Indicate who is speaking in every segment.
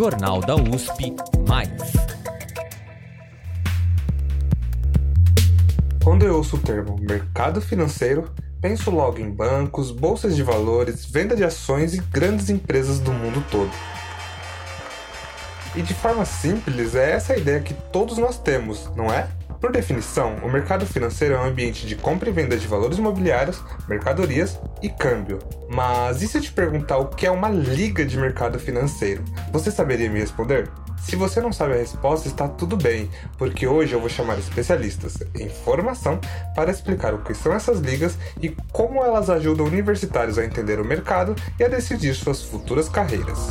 Speaker 1: Jornal da USP Mais.
Speaker 2: Quando eu ouço o termo mercado financeiro, penso logo em bancos, bolsas de valores, venda de ações e grandes empresas do mundo todo. E de forma simples, é essa a ideia que todos nós temos, não é? Por definição, o mercado financeiro é um ambiente de compra e venda de valores imobiliários, mercadorias e câmbio. Mas e se eu te perguntar o que é uma liga de mercado financeiro? Você saberia me responder? Se você não sabe a resposta, está tudo bem, porque hoje eu vou chamar especialistas em formação para explicar o que são essas ligas e como elas ajudam universitários a entender o mercado e a decidir suas futuras carreiras.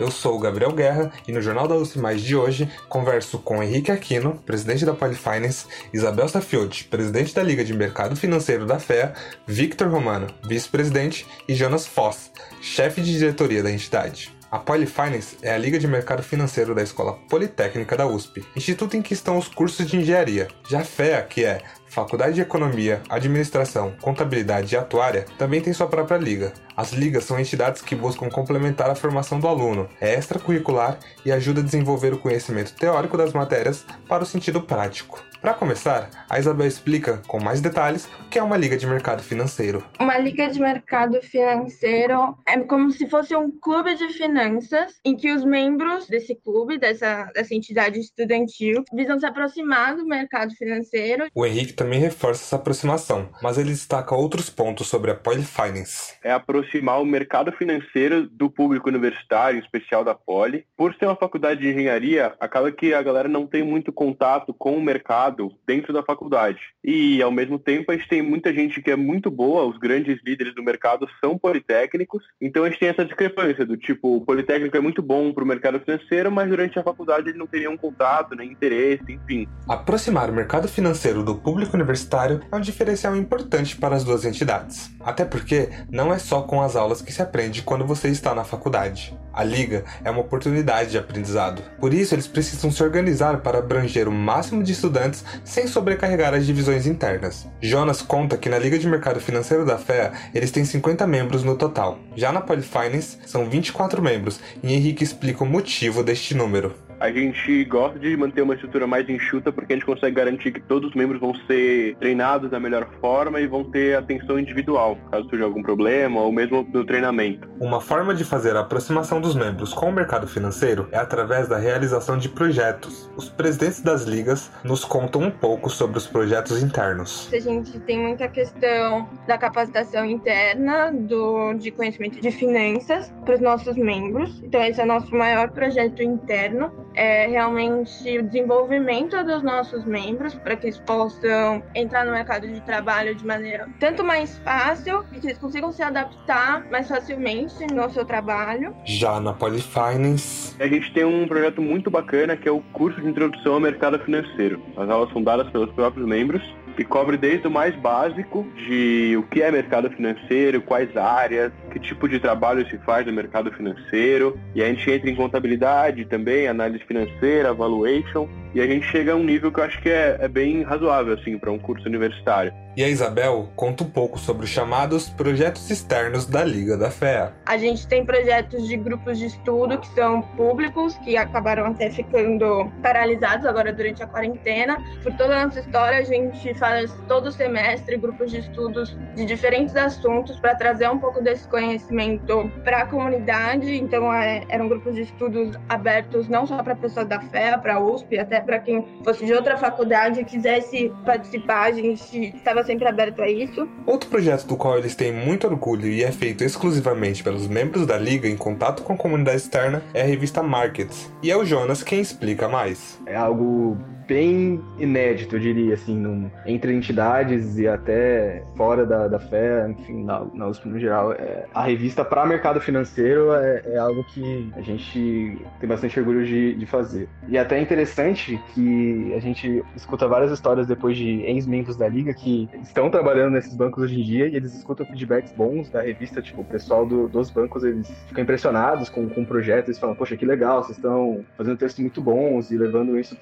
Speaker 2: Eu sou o Gabriel Guerra e no Jornal da USP Mais de hoje converso com Henrique Aquino, presidente da Polyfinance, Isabel Safiotti, presidente da Liga de Mercado Financeiro da FEA, Victor Romano, vice-presidente e Jonas Foss, chefe de diretoria da entidade. A Polyfinance é a liga de mercado financeiro da Escola Politécnica da USP, instituto em que estão os cursos de engenharia. Já a FEA, que é Faculdade de Economia, Administração, Contabilidade e Atuária também tem sua própria liga. As ligas são entidades que buscam complementar a formação do aluno, é extracurricular e ajuda a desenvolver o conhecimento teórico das matérias para o sentido prático. Para começar, a Isabel explica com mais detalhes o que é uma liga de mercado financeiro.
Speaker 3: Uma liga de mercado financeiro é como se fosse um clube de finanças em que os membros desse clube, dessa, dessa entidade estudantil, visam se aproximar do mercado financeiro.
Speaker 2: O Henrique também reforça essa aproximação, mas ele destaca outros pontos sobre a Poly Finance.
Speaker 4: É aproximar o mercado financeiro do público universitário, em especial da Poli. Por ser uma faculdade de engenharia, acaba que a galera não tem muito contato com o mercado dentro da faculdade. E, ao mesmo tempo, a gente tem muita gente que é muito boa, os grandes líderes do mercado são politécnicos, então a gente tem essa discrepância do tipo, o politécnico é muito bom para o mercado financeiro, mas durante a faculdade ele não teria um contato, nem interesse, enfim.
Speaker 2: Aproximar o mercado financeiro do público universitário é um diferencial importante para as duas entidades. Até porque não é só com as aulas que se aprende quando você está na faculdade. A liga é uma oportunidade de aprendizado. Por isso, eles precisam se organizar para abranger o máximo de estudantes sem sobrecarregar as divisões internas. Jonas conta que na Liga de Mercado Financeiro da FEA eles têm 50 membros no total. Já na Polyfinance são 24 membros e Henrique explica o motivo deste número
Speaker 4: a gente gosta de manter uma estrutura mais enxuta porque a gente consegue garantir que todos os membros vão ser treinados da melhor forma e vão ter atenção individual, caso surja algum problema ou mesmo do treinamento.
Speaker 2: Uma forma de fazer a aproximação dos membros com o mercado financeiro é através da realização de projetos. Os presidentes das ligas nos contam um pouco sobre os projetos internos.
Speaker 3: A gente tem muita questão da capacitação interna do, de conhecimento de finanças para os nossos membros. Então esse é o nosso maior projeto interno é realmente o desenvolvimento dos nossos membros para que eles possam entrar no mercado de trabalho de maneira tanto mais fácil e que eles consigam se adaptar mais facilmente no seu trabalho.
Speaker 2: Já na Polyfinance,
Speaker 4: a gente tem um projeto muito bacana que é o curso de introdução ao mercado financeiro. As aulas são dadas pelos próprios membros e cobre desde o mais básico de o que é mercado financeiro, quais áreas, que tipo de trabalho se faz no mercado financeiro. E a gente entra em contabilidade também, análise financeira, valuation. E a gente chega a um nível que eu acho que é, é bem razoável, assim, para um curso universitário.
Speaker 2: E a Isabel conta um pouco sobre os chamados projetos externos da Liga da FEA.
Speaker 3: A gente tem projetos de grupos de estudo que são públicos, que acabaram até ficando paralisados agora durante a quarentena. Por toda a nossa história, a gente faz todo semestre grupos de estudos de diferentes assuntos para trazer um pouco desse conhecimento para a comunidade. Então, é, eram grupos de estudos abertos não só para pessoas da FEA, para a USP, até para quem fosse de outra faculdade e quisesse participar, a gente estava sempre aberto a isso.
Speaker 2: Outro projeto do qual eles têm muito orgulho e é feito exclusivamente pelos membros da liga em contato com a comunidade externa é a revista Markets. E é o Jonas quem explica mais.
Speaker 5: É algo bem inédito, eu diria, assim, num, entre entidades e até fora da, da fé, enfim, na, na USP no geral. É, a revista para mercado financeiro é, é, algo que a gente tem bastante orgulho de, de fazer. E é até interessante que a gente escuta várias histórias depois de ex-membros da liga que estão trabalhando nesses bancos hoje em dia e eles escutam feedbacks bons da revista, tipo, o pessoal do, dos bancos, eles ficam impressionados com, com o projeto, eles falam, poxa, que legal, vocês estão fazendo textos muito bons e levando isso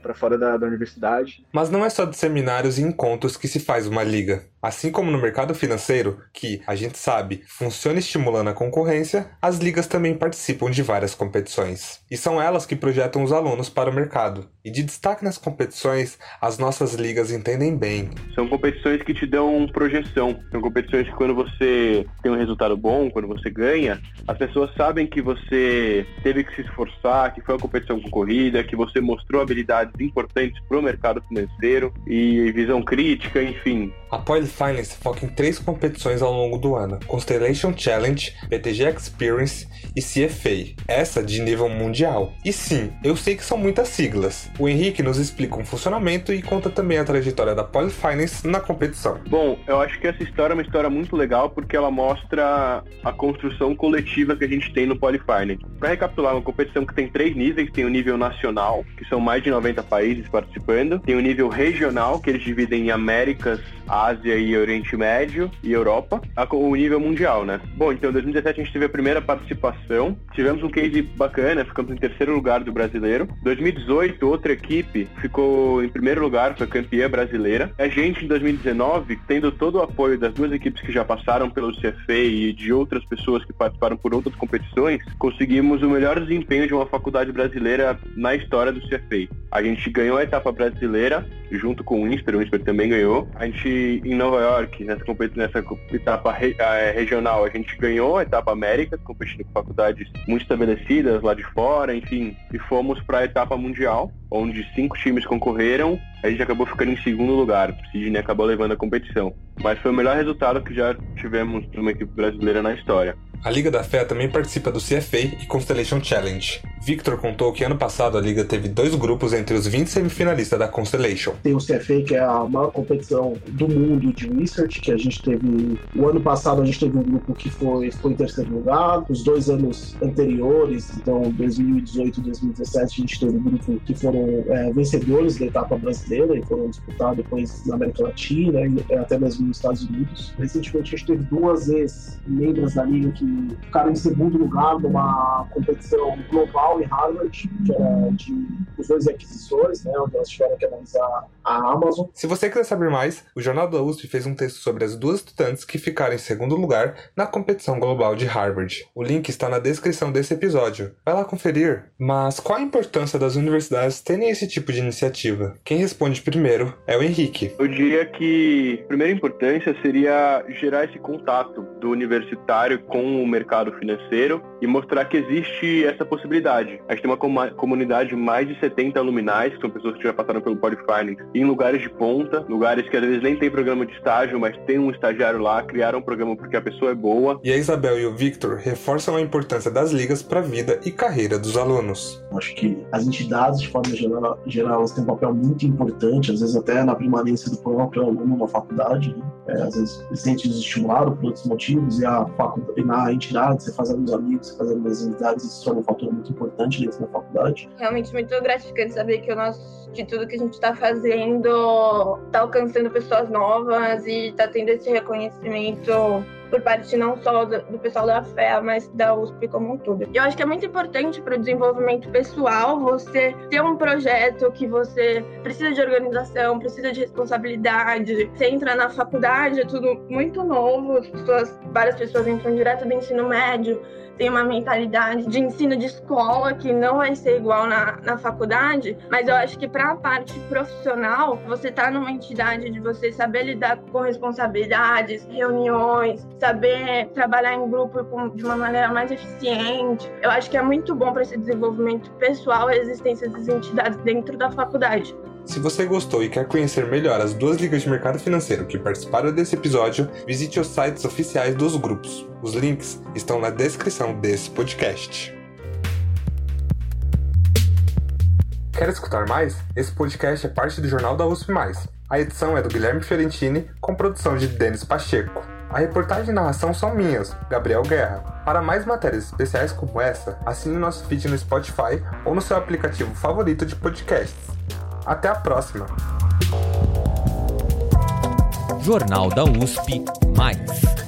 Speaker 5: para fora da, da universidade.
Speaker 2: Mas não é só de seminários e encontros que se faz uma liga. Assim como no mercado financeiro, que a gente sabe funciona estimulando a concorrência, as ligas também participam de várias competições. E são elas que projetam os alunos para o mercado. E de destaque nas competições, as nossas ligas entendem bem.
Speaker 4: São competições que te dão projeção. São competições que quando você tem um resultado bom, quando você ganha, as pessoas sabem que você teve que se esforçar, que foi uma competição concorrida, que você mostrou habilidades importantes para o mercado financeiro e visão crítica, enfim.
Speaker 2: A Finance foca em três competições ao longo do ano: Constellation Challenge, BTG Experience e CFA, essa de nível mundial. E sim, eu sei que são muitas siglas. O Henrique nos explica o funcionamento e conta também a trajetória da Poil Finance na competição.
Speaker 4: Bom, eu acho que essa história é uma história muito legal porque ela mostra a construção coletiva que a gente tem no Polyfinance. Para recapitular, uma competição que tem três níveis, tem o nível nacional, que são mais de 90 países participando, tem o nível regional, que eles dividem em Américas, Ásia e Oriente Médio e Europa, o nível mundial, né? Bom, então em 2017 a gente teve a primeira participação, tivemos um case bacana, ficamos em terceiro lugar do brasileiro. 2018, outra equipe ficou em primeiro lugar, foi campeã brasileira. A gente em 2019, tendo todo o apoio das duas equipes que já passaram pelo CFA e de outras pessoas que participaram por outras competições, conseguimos o melhor desempenho de uma faculdade brasileira na história do CFA. A gente ganhou a etapa brasileira junto com o Insper, o Insper também ganhou. A gente em Nova York, nessa, nessa etapa re, é, regional, a gente ganhou a etapa América, competindo com faculdades muito estabelecidas lá de fora, enfim, e fomos para a etapa mundial, onde cinco times concorreram. A gente acabou ficando em segundo lugar. O Sidney acabou levando a competição. Mas foi o melhor resultado que já tivemos de uma equipe brasileira na história.
Speaker 2: A Liga da Fé também participa do CFA e Constellation Challenge. Victor contou que ano passado a Liga teve dois grupos entre os 20 semifinalistas da Constellation.
Speaker 6: Tem o CFA, que é a maior competição do mundo de research, que a gente teve. O ano passado a gente teve um grupo que foi, foi em terceiro lugar. Os dois anos anteriores, então 2018 e 2017, a gente teve um grupo que foram é, vencedores da etapa brasileira e foram disputados depois na América Latina e até mesmo nos Estados Unidos. Recentemente a gente teve duas ex-membros da Liga que ficaram em segundo lugar numa competição global em Harvard, que era de fusões e aquisições, né, onde elas tiveram que analisar a Amazon.
Speaker 2: Se você quiser saber mais, o Jornal da USP fez um texto sobre as duas estudantes que ficaram em segundo lugar na competição global de Harvard. O link está na descrição desse episódio. Vai lá conferir. Mas qual a importância das universidades terem esse tipo de iniciativa? Quem responde primeiro é o Henrique.
Speaker 4: Eu diria que a primeira importância seria gerar esse contato do universitário com o mercado financeiro e mostrar que existe essa possibilidade. A gente tem uma comunidade de mais de 70 luminais, que são pessoas que já passaram pelo Polyfinance, em lugares de ponta, lugares que às vezes nem tem programa de estágio, mas tem um estagiário lá, criaram um programa porque a pessoa é boa.
Speaker 2: E a Isabel e o Victor reforçam a importância das ligas para a vida e carreira dos alunos.
Speaker 6: Acho que as entidades, de forma geral, geral elas têm um papel muito importante, às vezes até na permanência do próprio aluno na faculdade. Né? É, às vezes se sente desestimulado por outros motivos e a faculdade, na entidade você faz alguns amigos, você faz algumas entidades, isso é um fator muito importante dentro da faculdade.
Speaker 3: Realmente muito gratificante saber que o nosso, de tudo que a gente está fazendo está alcançando pessoas novas e está tendo esse reconhecimento por parte não só do, do, pessoal da FEA, mas da USP como um todo. Eu acho que é muito importante para o desenvolvimento pessoal você ter um projeto que você precisa de organização, precisa de responsabilidade. Você entra na faculdade, é tudo muito novo, as pessoas, várias pessoas entram direto do ensino médio, tem uma mentalidade de ensino de escola que não vai ser igual na, na faculdade, mas eu acho que para a parte profissional, você tá numa entidade de você saber lidar com responsabilidades, reuniões, saber trabalhar em grupo de uma maneira mais eficiente. Eu acho que é muito bom para esse desenvolvimento pessoal a existência das entidades dentro da faculdade.
Speaker 2: Se você gostou e quer conhecer melhor as duas ligas de mercado financeiro que participaram desse episódio, visite os sites oficiais dos grupos. Os links estão na descrição desse podcast. Quer escutar mais? Esse podcast é parte do Jornal da USP+. A edição é do Guilherme Fiorentini, com produção de Denis Pacheco. A reportagem e narração são minhas, Gabriel Guerra. Para mais matérias especiais como essa, assine nosso feed no Spotify ou no seu aplicativo favorito de podcasts. Até a próxima.
Speaker 1: Jornal da USP Mais.